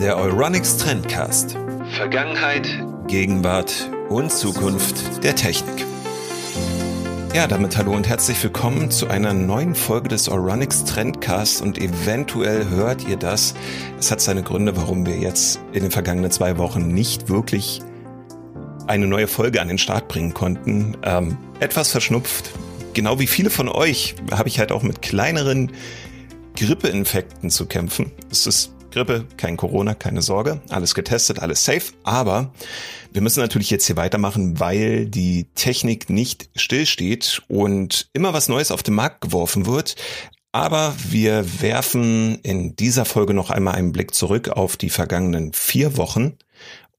Der Euronics Trendcast. Vergangenheit, Gegenwart und Zukunft der Technik. Ja, damit hallo und herzlich willkommen zu einer neuen Folge des Euronics Trendcast und eventuell hört ihr das. Es hat seine Gründe, warum wir jetzt in den vergangenen zwei Wochen nicht wirklich eine neue Folge an den Start bringen konnten. Ähm, etwas verschnupft. Genau wie viele von euch habe ich halt auch mit kleineren Grippeinfekten zu kämpfen. Es ist Grippe, kein Corona, keine Sorge, alles getestet, alles safe. Aber wir müssen natürlich jetzt hier weitermachen, weil die Technik nicht stillsteht und immer was Neues auf den Markt geworfen wird. Aber wir werfen in dieser Folge noch einmal einen Blick zurück auf die vergangenen vier Wochen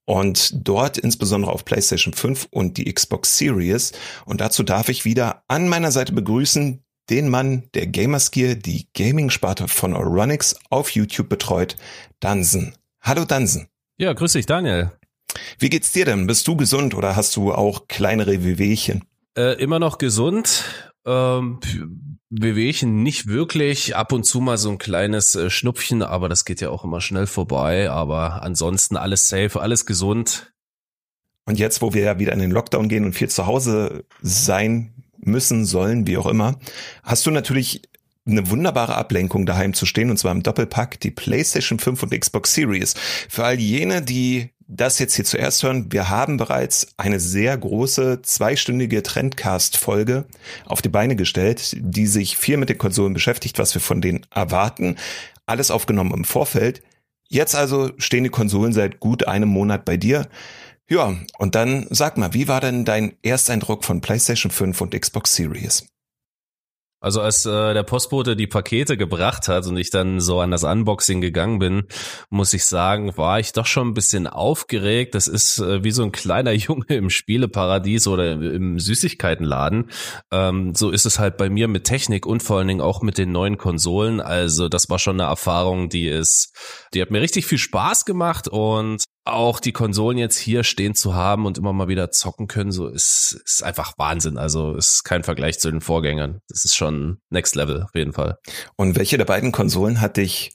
und dort insbesondere auf PlayStation 5 und die Xbox Series. Und dazu darf ich wieder an meiner Seite begrüßen den Mann, der Gamersgear, die Gaming-Sparte von Oronix auf YouTube betreut, Dansen. Hallo Dansen. Ja, grüß dich, Daniel. Wie geht's dir denn? Bist du gesund oder hast du auch kleinere Wehwehchen? Äh, immer noch gesund. Ähm, Wehwehchen nicht wirklich. Ab und zu mal so ein kleines äh, Schnupfchen, aber das geht ja auch immer schnell vorbei. Aber ansonsten alles safe, alles gesund. Und jetzt, wo wir ja wieder in den Lockdown gehen und viel zu Hause sein müssen, sollen, wie auch immer, hast du natürlich eine wunderbare Ablenkung daheim zu stehen und zwar im Doppelpack die PlayStation 5 und Xbox Series. Für all jene, die das jetzt hier zuerst hören, wir haben bereits eine sehr große zweistündige Trendcast-Folge auf die Beine gestellt, die sich viel mit den Konsolen beschäftigt, was wir von denen erwarten. Alles aufgenommen im Vorfeld. Jetzt also stehen die Konsolen seit gut einem Monat bei dir. Ja, und dann sag mal, wie war denn dein Ersteindruck von PlayStation 5 und Xbox Series? Also als äh, der Postbote die Pakete gebracht hat und ich dann so an das Unboxing gegangen bin, muss ich sagen, war ich doch schon ein bisschen aufgeregt. Das ist äh, wie so ein kleiner Junge im Spieleparadies oder im Süßigkeitenladen. Ähm, so ist es halt bei mir mit Technik und vor allen Dingen auch mit den neuen Konsolen. Also das war schon eine Erfahrung, die ist, die hat mir richtig viel Spaß gemacht und auch die Konsolen jetzt hier stehen zu haben und immer mal wieder zocken können, so ist, ist einfach Wahnsinn. Also ist kein Vergleich zu den Vorgängern. Das ist schon Next Level auf jeden Fall. Und welche der beiden Konsolen hat dich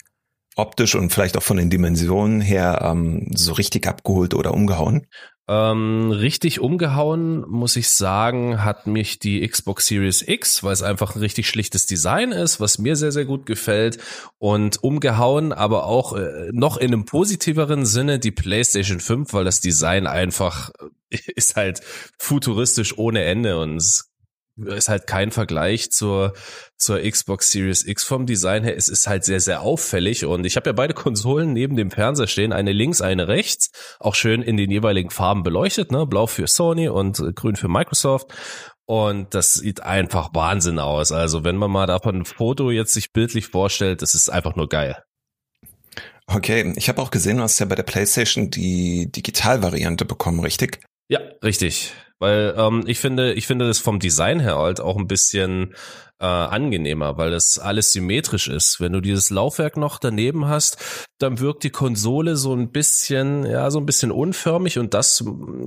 optisch und vielleicht auch von den Dimensionen her ähm, so richtig abgeholt oder umgehauen? Ähm, richtig umgehauen, muss ich sagen, hat mich die Xbox Series X, weil es einfach ein richtig schlichtes Design ist, was mir sehr, sehr gut gefällt. Und umgehauen, aber auch äh, noch in einem positiveren Sinne die PlayStation 5, weil das Design einfach äh, ist halt futuristisch ohne Ende und es ist halt kein Vergleich zur, zur Xbox Series X vom Design her. Es ist halt sehr, sehr auffällig und ich habe ja beide Konsolen neben dem Fernseher stehen, eine links, eine rechts, auch schön in den jeweiligen Farben beleuchtet, ne? Blau für Sony und grün für Microsoft. Und das sieht einfach Wahnsinn aus. Also wenn man mal davon ein Foto jetzt sich bildlich vorstellt, das ist einfach nur geil. Okay, ich habe auch gesehen, du hast ja bei der PlayStation die Digitalvariante bekommen, richtig? Ja, richtig. Weil ähm, ich finde, ich finde das vom Design her halt auch ein bisschen äh, angenehmer, weil das alles symmetrisch ist. Wenn du dieses Laufwerk noch daneben hast, dann wirkt die Konsole so ein bisschen, ja, so ein bisschen unförmig und das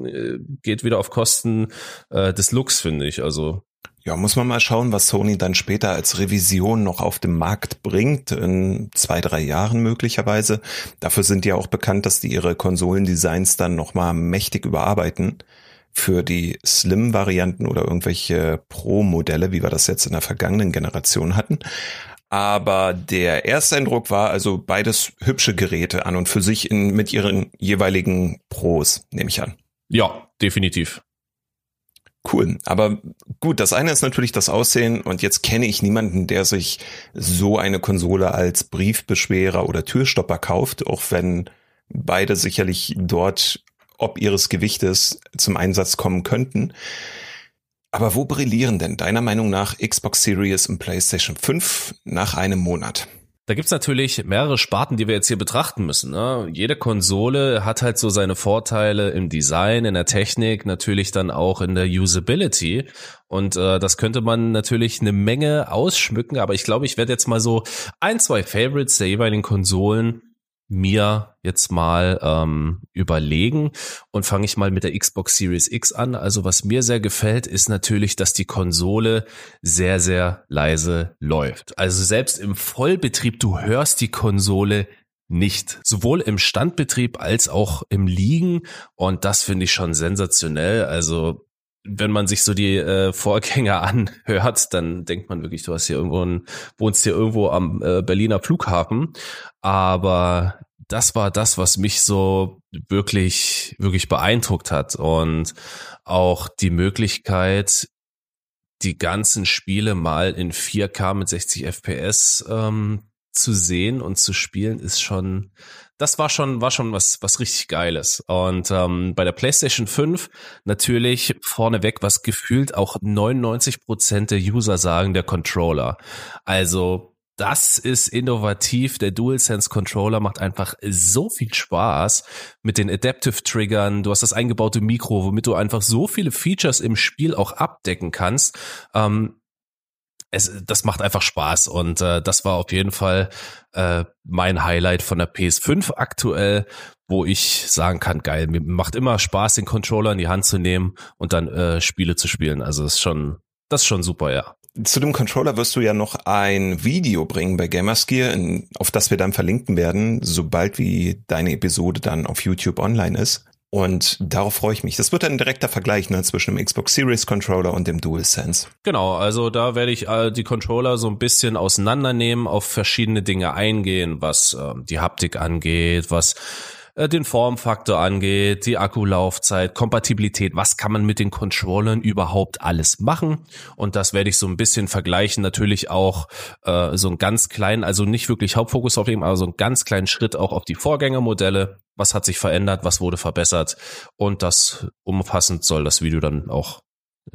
äh, geht wieder auf Kosten äh, des Looks, finde ich. Also ja, muss man mal schauen, was Sony dann später als Revision noch auf den Markt bringt, in zwei, drei Jahren möglicherweise. Dafür sind die auch bekannt, dass die ihre Konsolendesigns dann nochmal mächtig überarbeiten für die Slim-Varianten oder irgendwelche Pro-Modelle, wie wir das jetzt in der vergangenen Generation hatten. Aber der erste Eindruck war also beides hübsche Geräte an und für sich in, mit ihren jeweiligen Pros, nehme ich an. Ja, definitiv. Cool. Aber gut, das eine ist natürlich das Aussehen und jetzt kenne ich niemanden, der sich so eine Konsole als Briefbeschwerer oder Türstopper kauft, auch wenn beide sicherlich dort ob ihres Gewichtes zum Einsatz kommen könnten. Aber wo brillieren denn deiner Meinung nach Xbox Series und PlayStation 5 nach einem Monat? Da gibt's natürlich mehrere Sparten, die wir jetzt hier betrachten müssen. Ne? Jede Konsole hat halt so seine Vorteile im Design, in der Technik, natürlich dann auch in der Usability. Und äh, das könnte man natürlich eine Menge ausschmücken, aber ich glaube, ich werde jetzt mal so ein, zwei Favorites der jeweiligen Konsolen mir jetzt mal ähm, überlegen und fange ich mal mit der Xbox Series X an. Also was mir sehr gefällt, ist natürlich, dass die Konsole sehr, sehr leise läuft. Also selbst im Vollbetrieb, du hörst die Konsole nicht. Sowohl im Standbetrieb als auch im Liegen. Und das finde ich schon sensationell. Also wenn man sich so die äh, Vorgänger anhört, dann denkt man wirklich, du hast hier irgendwo ein, wohnst hier irgendwo am äh, Berliner Flughafen. Aber das war das, was mich so wirklich, wirklich beeindruckt hat. Und auch die Möglichkeit, die ganzen Spiele mal in 4K mit 60 FPS ähm, zu sehen und zu spielen, ist schon, das war schon, war schon was, was richtig Geiles. Und ähm, bei der PlayStation 5 natürlich vorneweg, was gefühlt auch 99 Prozent der User sagen, der Controller. Also das ist innovativ. Der DualSense Controller macht einfach so viel Spaß mit den Adaptive Triggern. Du hast das eingebaute Mikro, womit du einfach so viele Features im Spiel auch abdecken kannst. Ähm, es, das macht einfach Spaß und äh, das war auf jeden Fall äh, mein Highlight von der PS5 aktuell, wo ich sagen kann, geil, mir macht immer Spaß, den Controller in die Hand zu nehmen und dann äh, Spiele zu spielen. Also das ist schon, das ist schon super, ja. Zu dem Controller wirst du ja noch ein Video bringen bei Gamersgear, in, auf das wir dann verlinken werden, sobald wie deine Episode dann auf YouTube online ist. Und darauf freue ich mich. Das wird ein direkter Vergleich ne, zwischen dem Xbox Series Controller und dem DualSense. Genau, also da werde ich äh, die Controller so ein bisschen auseinandernehmen, auf verschiedene Dinge eingehen, was äh, die Haptik angeht, was äh, den Formfaktor angeht, die Akkulaufzeit, Kompatibilität, was kann man mit den Controllern überhaupt alles machen? Und das werde ich so ein bisschen vergleichen, natürlich auch äh, so einen ganz kleinen, also nicht wirklich Hauptfokus auf dem, aber so einen ganz kleinen Schritt auch auf die Vorgängermodelle. Was hat sich verändert, was wurde verbessert? Und das umfassend soll das Video dann auch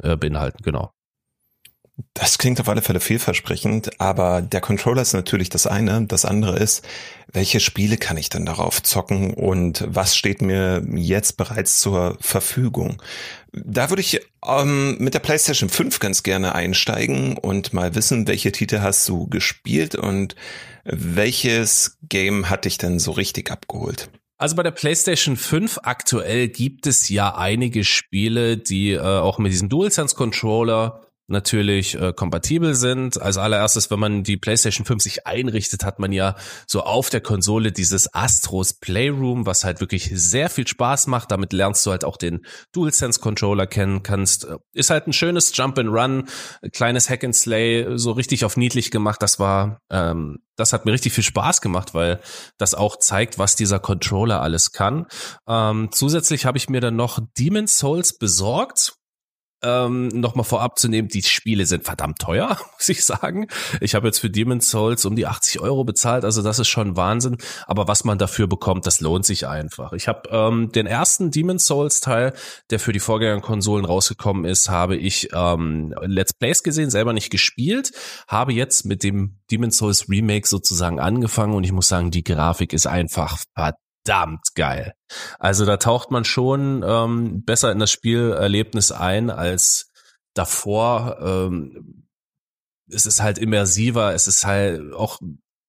äh, beinhalten, genau. Das klingt auf alle Fälle vielversprechend, aber der Controller ist natürlich das eine. Das andere ist, welche Spiele kann ich denn darauf zocken und was steht mir jetzt bereits zur Verfügung? Da würde ich ähm, mit der PlayStation 5 ganz gerne einsteigen und mal wissen, welche Titel hast du gespielt und welches Game hat dich denn so richtig abgeholt? Also bei der PlayStation 5 aktuell gibt es ja einige Spiele, die äh, auch mit diesem DualSense Controller natürlich äh, kompatibel sind. Als allererstes, wenn man die PlayStation 5 sich einrichtet, hat man ja so auf der Konsole dieses Astros Playroom, was halt wirklich sehr viel Spaß macht. Damit lernst du halt auch den DualSense Controller kennen kannst. Ist halt ein schönes Jump and Run, kleines Hack and Slay, so richtig auf niedlich gemacht. Das war, ähm, das hat mir richtig viel Spaß gemacht, weil das auch zeigt, was dieser Controller alles kann. Ähm, zusätzlich habe ich mir dann noch Demon's Souls besorgt ähm, nochmal vorab zu nehmen, die Spiele sind verdammt teuer, muss ich sagen. Ich habe jetzt für Demon's Souls um die 80 Euro bezahlt, also das ist schon Wahnsinn. Aber was man dafür bekommt, das lohnt sich einfach. Ich habe ähm, den ersten Demon's Souls Teil, der für die Vorgängerkonsolen rausgekommen ist, habe ich ähm, Let's Plays gesehen, selber nicht gespielt, habe jetzt mit dem Demon's Souls Remake sozusagen angefangen und ich muss sagen, die Grafik ist einfach verdammt verdammt geil. Also da taucht man schon ähm, besser in das Spielerlebnis ein als davor. Ähm, es ist halt immersiver, es ist halt auch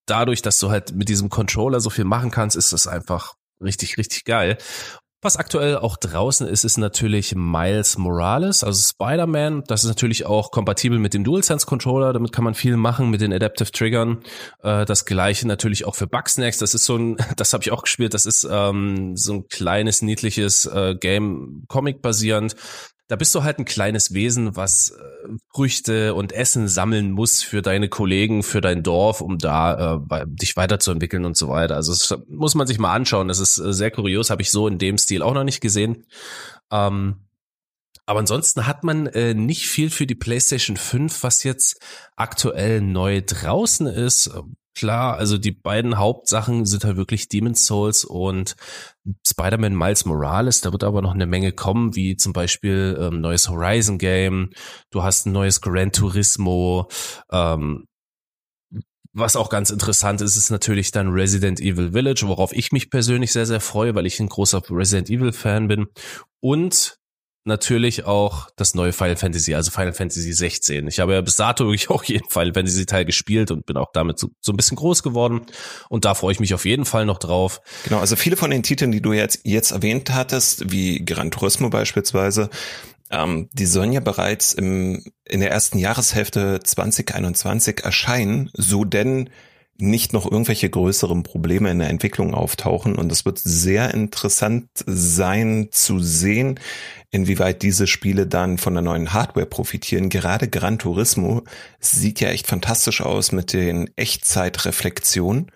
dadurch, dass du halt mit diesem Controller so viel machen kannst, ist es einfach richtig, richtig geil. Was aktuell auch draußen ist, ist natürlich Miles Morales, also Spider-Man. Das ist natürlich auch kompatibel mit dem DualSense Controller. Damit kann man viel machen mit den Adaptive Triggern. Äh, das gleiche natürlich auch für Bugsnacks. Das ist so ein, das habe ich auch gespielt. Das ist ähm, so ein kleines niedliches äh, Game, Comic basierend da bist du halt ein kleines Wesen, was äh, Früchte und Essen sammeln muss für deine Kollegen, für dein Dorf, um da äh, dich weiterzuentwickeln und so weiter. Also das muss man sich mal anschauen. Das ist äh, sehr kurios, habe ich so in dem Stil auch noch nicht gesehen. Ähm, aber ansonsten hat man äh, nicht viel für die PlayStation 5, was jetzt aktuell neu draußen ist klar, also die beiden Hauptsachen sind halt wirklich Demon's Souls und Spider-Man Miles Morales. Da wird aber noch eine Menge kommen, wie zum Beispiel ähm, neues Horizon Game. Du hast ein neues Gran Turismo. Ähm, was auch ganz interessant ist, ist natürlich dann Resident Evil Village, worauf ich mich persönlich sehr, sehr freue, weil ich ein großer Resident Evil Fan bin. Und natürlich auch das neue Final Fantasy, also Final Fantasy 16. Ich habe ja bis dato wirklich auch jeden Final Fantasy Teil gespielt und bin auch damit so, so ein bisschen groß geworden. Und da freue ich mich auf jeden Fall noch drauf. Genau, also viele von den Titeln, die du jetzt, jetzt erwähnt hattest, wie Gran Turismo beispielsweise, ähm, die sollen ja bereits im, in der ersten Jahreshälfte 2021 erscheinen, so denn nicht noch irgendwelche größeren Probleme in der Entwicklung auftauchen. Und es wird sehr interessant sein zu sehen, inwieweit diese Spiele dann von der neuen Hardware profitieren. Gerade Gran Turismo sieht ja echt fantastisch aus mit den Echtzeitreflexionen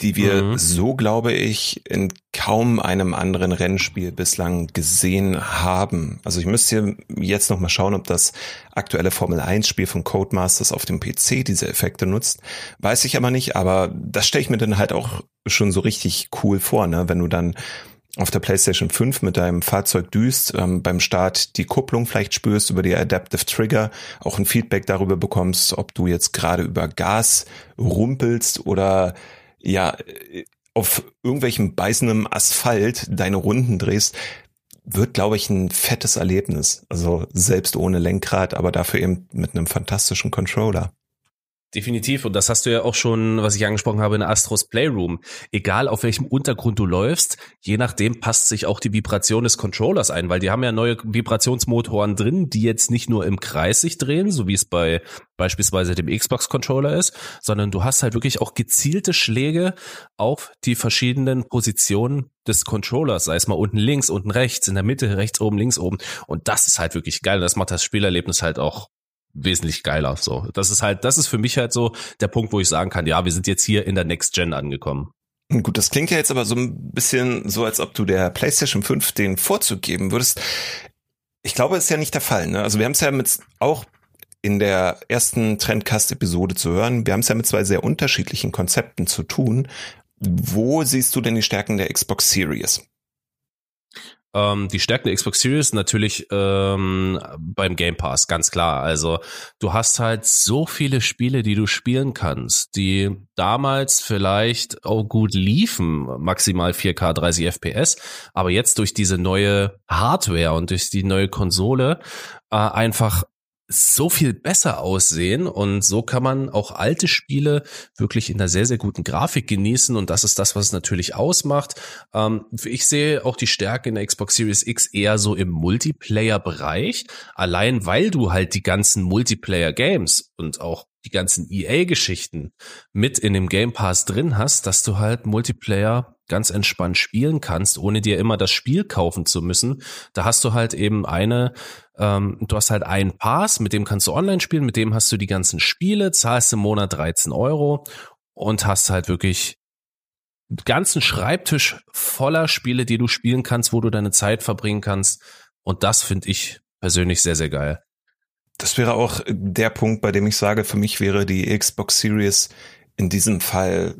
die wir mhm. so, glaube ich, in kaum einem anderen Rennspiel bislang gesehen haben. Also ich müsste jetzt noch mal schauen, ob das aktuelle Formel 1 Spiel von Codemasters auf dem PC diese Effekte nutzt. Weiß ich aber nicht, aber das stelle ich mir dann halt auch schon so richtig cool vor, ne? wenn du dann auf der PlayStation 5 mit deinem Fahrzeug düst, ähm, beim Start die Kupplung vielleicht spürst über die Adaptive Trigger, auch ein Feedback darüber bekommst, ob du jetzt gerade über Gas rumpelst oder ja, auf irgendwelchem beißendem Asphalt deine Runden drehst, wird, glaube ich, ein fettes Erlebnis. Also selbst ohne Lenkrad, aber dafür eben mit einem fantastischen Controller. Definitiv. Und das hast du ja auch schon, was ich angesprochen habe, in Astros Playroom. Egal auf welchem Untergrund du läufst, je nachdem passt sich auch die Vibration des Controllers ein, weil die haben ja neue Vibrationsmotoren drin, die jetzt nicht nur im Kreis sich drehen, so wie es bei beispielsweise dem Xbox Controller ist, sondern du hast halt wirklich auch gezielte Schläge auf die verschiedenen Positionen des Controllers, sei es mal unten links, unten rechts, in der Mitte, rechts oben, links oben. Und das ist halt wirklich geil. Das macht das Spielerlebnis halt auch wesentlich geiler. So, das ist halt, das ist für mich halt so der Punkt, wo ich sagen kann, ja, wir sind jetzt hier in der Next Gen angekommen. Gut, das klingt ja jetzt aber so ein bisschen so, als ob du der PlayStation 5 den Vorzug geben würdest. Ich glaube, ist ja nicht der Fall. Ne? Also wir haben es ja mit auch in der ersten Trendcast-Episode zu hören. Wir haben es ja mit zwei sehr unterschiedlichen Konzepten zu tun. Wo siehst du denn die Stärken der Xbox Series? Ähm, die Stärken der Xbox Series natürlich ähm, beim Game Pass, ganz klar. Also du hast halt so viele Spiele, die du spielen kannst, die damals vielleicht auch gut liefen, maximal 4K 30 FPS, aber jetzt durch diese neue Hardware und durch die neue Konsole äh, einfach so viel besser aussehen und so kann man auch alte Spiele wirklich in einer sehr, sehr guten Grafik genießen und das ist das, was es natürlich ausmacht. Ähm, ich sehe auch die Stärke in der Xbox Series X eher so im Multiplayer-Bereich, allein weil du halt die ganzen Multiplayer-Games und auch die ganzen EA-Geschichten mit in dem Game Pass drin hast, dass du halt Multiplayer ganz entspannt spielen kannst, ohne dir immer das Spiel kaufen zu müssen. Da hast du halt eben eine, ähm, du hast halt einen Pass, mit dem kannst du online spielen, mit dem hast du die ganzen Spiele, zahlst im Monat 13 Euro und hast halt wirklich ganzen Schreibtisch voller Spiele, die du spielen kannst, wo du deine Zeit verbringen kannst. Und das finde ich persönlich sehr, sehr geil. Das wäre auch der Punkt, bei dem ich sage, für mich wäre die Xbox Series in diesem Fall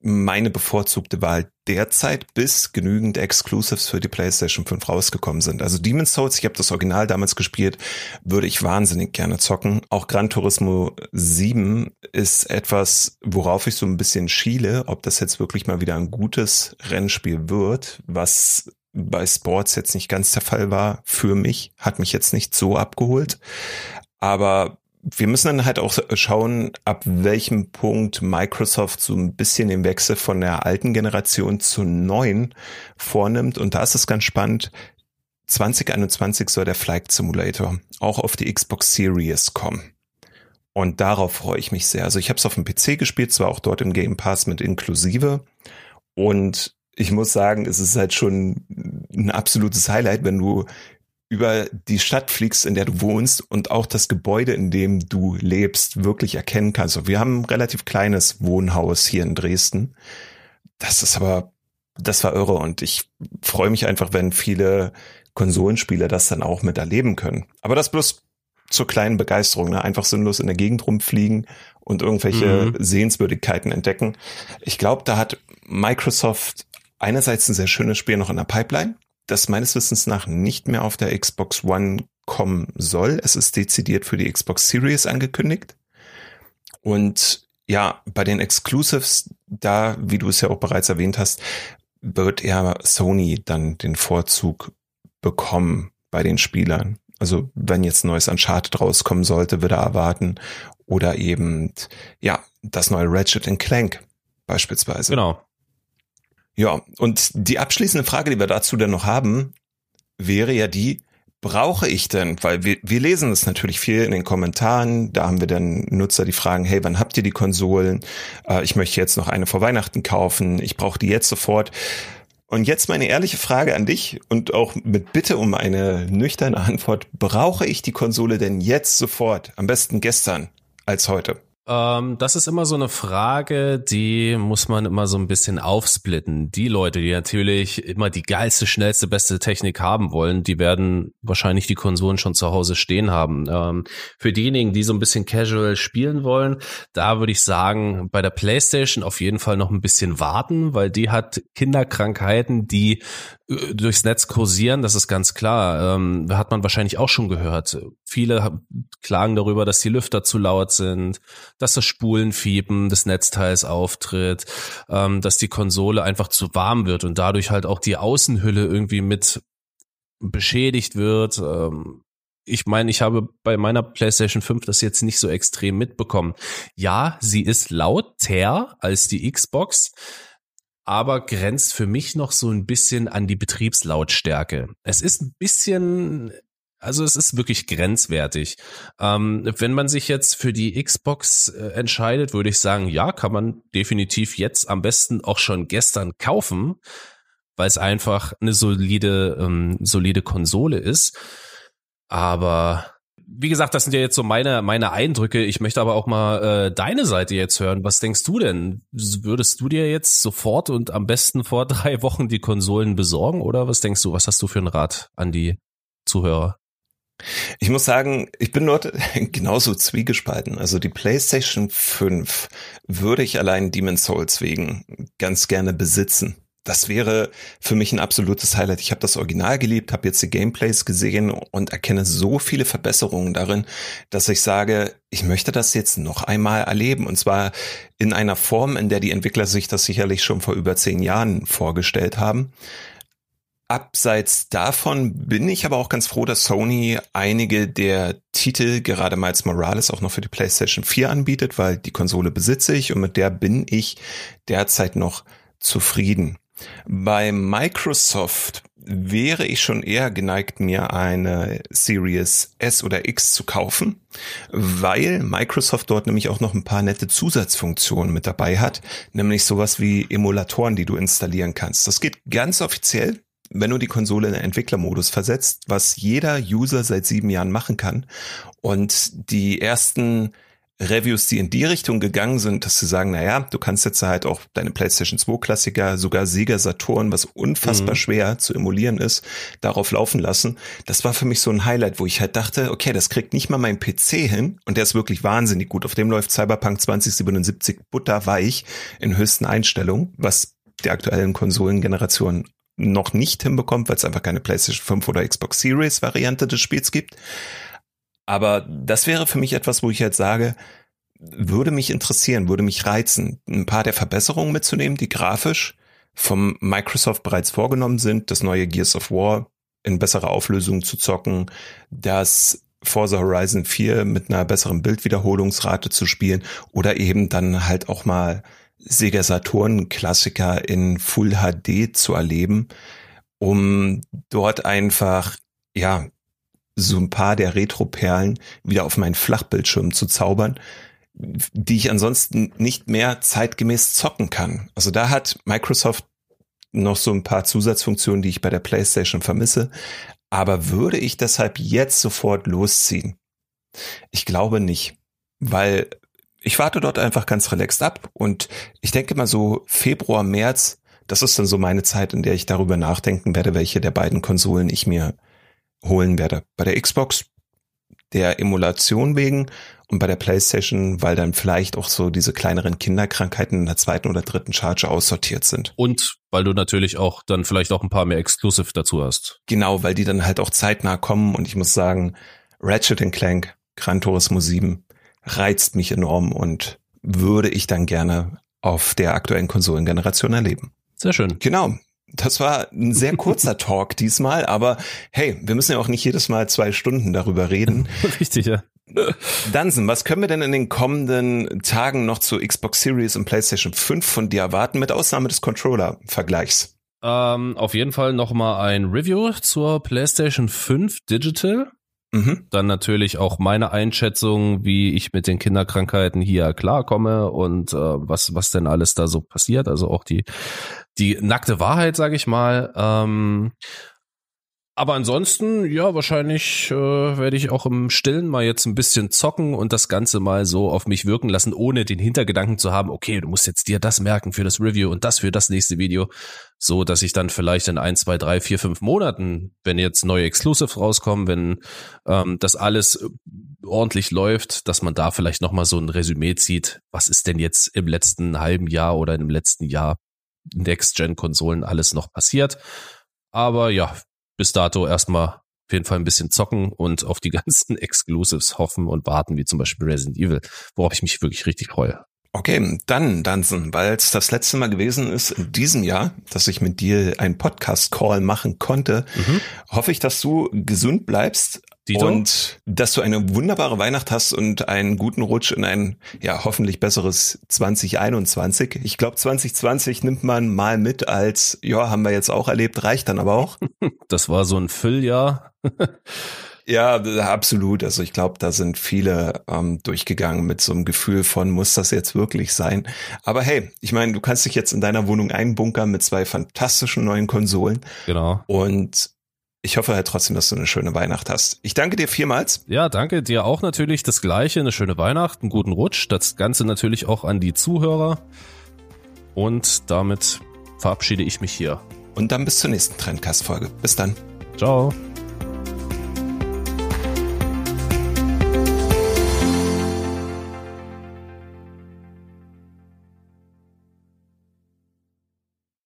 meine bevorzugte Wahl derzeit, bis genügend Exclusives für die PlayStation 5 rausgekommen sind. Also Demon's Souls, ich habe das Original damals gespielt, würde ich wahnsinnig gerne zocken. Auch Gran Turismo 7 ist etwas, worauf ich so ein bisschen schiele, ob das jetzt wirklich mal wieder ein gutes Rennspiel wird, was bei Sports jetzt nicht ganz der Fall war für mich, hat mich jetzt nicht so abgeholt. Aber wir müssen dann halt auch schauen, ab welchem Punkt Microsoft so ein bisschen den Wechsel von der alten Generation zur neuen vornimmt. Und da ist es ganz spannend. 2021 soll der Flight Simulator auch auf die Xbox Series kommen. Und darauf freue ich mich sehr. Also ich habe es auf dem PC gespielt, zwar auch dort im Game Pass mit inklusive. Und ich muss sagen, es ist halt schon ein absolutes Highlight, wenn du über die Stadt fliegst, in der du wohnst und auch das Gebäude, in dem du lebst, wirklich erkennen kannst. Wir haben ein relativ kleines Wohnhaus hier in Dresden. Das ist aber, das war irre und ich freue mich einfach, wenn viele Konsolenspieler das dann auch mit erleben können. Aber das bloß zur kleinen Begeisterung, ne? einfach sinnlos in der Gegend rumfliegen und irgendwelche mhm. Sehenswürdigkeiten entdecken. Ich glaube, da hat Microsoft einerseits ein sehr schönes Spiel noch in der Pipeline, das meines Wissens nach nicht mehr auf der Xbox One kommen soll. Es ist dezidiert für die Xbox Series angekündigt. Und ja, bei den Exclusives, da, wie du es ja auch bereits erwähnt hast, wird eher Sony dann den Vorzug bekommen. bei den Spielern. Also wenn jetzt neues Uncharted rauskommen sollte, würde er erwarten. Oder eben, ja, das neue Ratchet Clank beispielsweise. Genau. Ja, und die abschließende Frage, die wir dazu dann noch haben, wäre ja die, brauche ich denn? Weil wir, wir lesen es natürlich viel in den Kommentaren. Da haben wir dann Nutzer, die fragen, hey, wann habt ihr die Konsolen? Äh, ich möchte jetzt noch eine vor Weihnachten kaufen. Ich brauche die jetzt sofort. Und jetzt meine ehrliche Frage an dich und auch mit Bitte um eine nüchterne Antwort. Brauche ich die Konsole denn jetzt sofort? Am besten gestern als heute? Ähm, das ist immer so eine Frage, die muss man immer so ein bisschen aufsplitten. Die Leute, die natürlich immer die geilste, schnellste, beste Technik haben wollen, die werden wahrscheinlich die Konsolen schon zu Hause stehen haben. Ähm, für diejenigen, die so ein bisschen casual spielen wollen, da würde ich sagen, bei der PlayStation auf jeden Fall noch ein bisschen warten, weil die hat Kinderkrankheiten, die durchs Netz kursieren, das ist ganz klar. Ähm, hat man wahrscheinlich auch schon gehört. Viele klagen darüber, dass die Lüfter zu laut sind dass das Spulenfiepen des Netzteils auftritt, ähm, dass die Konsole einfach zu warm wird und dadurch halt auch die Außenhülle irgendwie mit beschädigt wird. Ähm, ich meine, ich habe bei meiner PlayStation 5 das jetzt nicht so extrem mitbekommen. Ja, sie ist lauter als die Xbox, aber grenzt für mich noch so ein bisschen an die Betriebslautstärke. Es ist ein bisschen also es ist wirklich grenzwertig. Ähm, wenn man sich jetzt für die Xbox äh, entscheidet, würde ich sagen, ja, kann man definitiv jetzt am besten auch schon gestern kaufen, weil es einfach eine solide, ähm, solide Konsole ist. Aber wie gesagt, das sind ja jetzt so meine, meine Eindrücke. Ich möchte aber auch mal äh, deine Seite jetzt hören. Was denkst du denn? Würdest du dir jetzt sofort und am besten vor drei Wochen die Konsolen besorgen? Oder was denkst du? Was hast du für einen Rat an die Zuhörer? Ich muss sagen, ich bin dort genauso zwiegespalten. Also die PlayStation 5 würde ich allein Demon's Souls wegen ganz gerne besitzen. Das wäre für mich ein absolutes Highlight. Ich habe das Original geliebt, habe jetzt die Gameplays gesehen und erkenne so viele Verbesserungen darin, dass ich sage, ich möchte das jetzt noch einmal erleben. Und zwar in einer Form, in der die Entwickler sich das sicherlich schon vor über zehn Jahren vorgestellt haben. Abseits davon bin ich aber auch ganz froh, dass Sony einige der Titel, gerade Miles Morales, auch noch für die PlayStation 4 anbietet, weil die Konsole besitze ich und mit der bin ich derzeit noch zufrieden. Bei Microsoft wäre ich schon eher geneigt, mir eine Series S oder X zu kaufen, weil Microsoft dort nämlich auch noch ein paar nette Zusatzfunktionen mit dabei hat, nämlich sowas wie Emulatoren, die du installieren kannst. Das geht ganz offiziell wenn du die Konsole in den Entwicklermodus versetzt, was jeder User seit sieben Jahren machen kann. Und die ersten Reviews, die in die Richtung gegangen sind, dass sie sagen, na ja, du kannst jetzt halt auch deine PlayStation 2 Klassiker, sogar Sega Saturn, was unfassbar mhm. schwer zu emulieren ist, darauf laufen lassen. Das war für mich so ein Highlight, wo ich halt dachte, okay, das kriegt nicht mal mein PC hin und der ist wirklich wahnsinnig gut. Auf dem läuft Cyberpunk 2077 butterweich in höchsten Einstellungen, was der aktuellen Konsolengeneration noch nicht hinbekommt, weil es einfach keine PlayStation 5 oder Xbox Series Variante des Spiels gibt. Aber das wäre für mich etwas, wo ich jetzt sage, würde mich interessieren, würde mich reizen, ein paar der Verbesserungen mitzunehmen, die grafisch vom Microsoft bereits vorgenommen sind, das neue Gears of War in besserer Auflösung zu zocken, das Forza Horizon 4 mit einer besseren Bildwiederholungsrate zu spielen oder eben dann halt auch mal Sega Saturn Klassiker in Full HD zu erleben, um dort einfach, ja, so ein paar der Retro-Perlen wieder auf meinen Flachbildschirm zu zaubern, die ich ansonsten nicht mehr zeitgemäß zocken kann. Also da hat Microsoft noch so ein paar Zusatzfunktionen, die ich bei der PlayStation vermisse. Aber würde ich deshalb jetzt sofort losziehen? Ich glaube nicht, weil ich warte dort einfach ganz relaxed ab und ich denke mal so Februar, März, das ist dann so meine Zeit, in der ich darüber nachdenken werde, welche der beiden Konsolen ich mir holen werde. Bei der Xbox der Emulation wegen und bei der PlayStation, weil dann vielleicht auch so diese kleineren Kinderkrankheiten in der zweiten oder dritten Charge aussortiert sind. Und weil du natürlich auch dann vielleicht auch ein paar mehr Exclusive dazu hast. Genau, weil die dann halt auch zeitnah kommen und ich muss sagen, Ratchet Clank, Gran Turismo 7, reizt mich enorm und würde ich dann gerne auf der aktuellen Konsolengeneration erleben. Sehr schön. Genau. Das war ein sehr kurzer Talk diesmal, aber hey, wir müssen ja auch nicht jedes Mal zwei Stunden darüber reden. Richtig, ja. Dansen, was können wir denn in den kommenden Tagen noch zu Xbox Series und PlayStation 5 von dir erwarten, mit Ausnahme des Controller-Vergleichs? Ähm, auf jeden Fall nochmal ein Review zur PlayStation 5 Digital. Mhm. Dann natürlich auch meine Einschätzung, wie ich mit den Kinderkrankheiten hier klarkomme und äh, was, was denn alles da so passiert. Also auch die, die nackte Wahrheit, sage ich mal. Ähm, aber ansonsten, ja, wahrscheinlich äh, werde ich auch im Stillen mal jetzt ein bisschen zocken und das Ganze mal so auf mich wirken lassen, ohne den Hintergedanken zu haben, okay, du musst jetzt dir das merken für das Review und das für das nächste Video, so dass ich dann vielleicht in ein, zwei, drei, vier, fünf Monaten, wenn jetzt neue Exclusives rauskommen, wenn ähm, das alles ordentlich läuft, dass man da vielleicht nochmal so ein Resümee zieht, was ist denn jetzt im letzten halben Jahr oder im letzten Jahr Next-Gen-Konsolen alles noch passiert. Aber ja, bis dato erstmal auf jeden Fall ein bisschen zocken und auf die ganzen Exclusives hoffen und warten, wie zum Beispiel Resident Evil, worauf ich mich wirklich richtig freue. Okay, dann, Dansen, weil es das letzte Mal gewesen ist in diesem Jahr, dass ich mit dir einen Podcast-Call machen konnte, mhm. hoffe ich, dass du gesund bleibst, Dito? Und dass du eine wunderbare Weihnacht hast und einen guten Rutsch in ein, ja, hoffentlich besseres 2021. Ich glaube, 2020 nimmt man mal mit als, ja, haben wir jetzt auch erlebt, reicht dann aber auch. Das war so ein Fülljahr. Ja, absolut. Also ich glaube, da sind viele ähm, durchgegangen mit so einem Gefühl von, muss das jetzt wirklich sein? Aber hey, ich meine, du kannst dich jetzt in deiner Wohnung einbunkern mit zwei fantastischen neuen Konsolen. Genau. Und ich hoffe halt trotzdem, dass du eine schöne Weihnacht hast. Ich danke dir vielmals. Ja, danke dir auch natürlich das Gleiche. Eine schöne Weihnacht, einen guten Rutsch. Das Ganze natürlich auch an die Zuhörer. Und damit verabschiede ich mich hier. Und dann bis zur nächsten Trendcast-Folge. Bis dann. Ciao.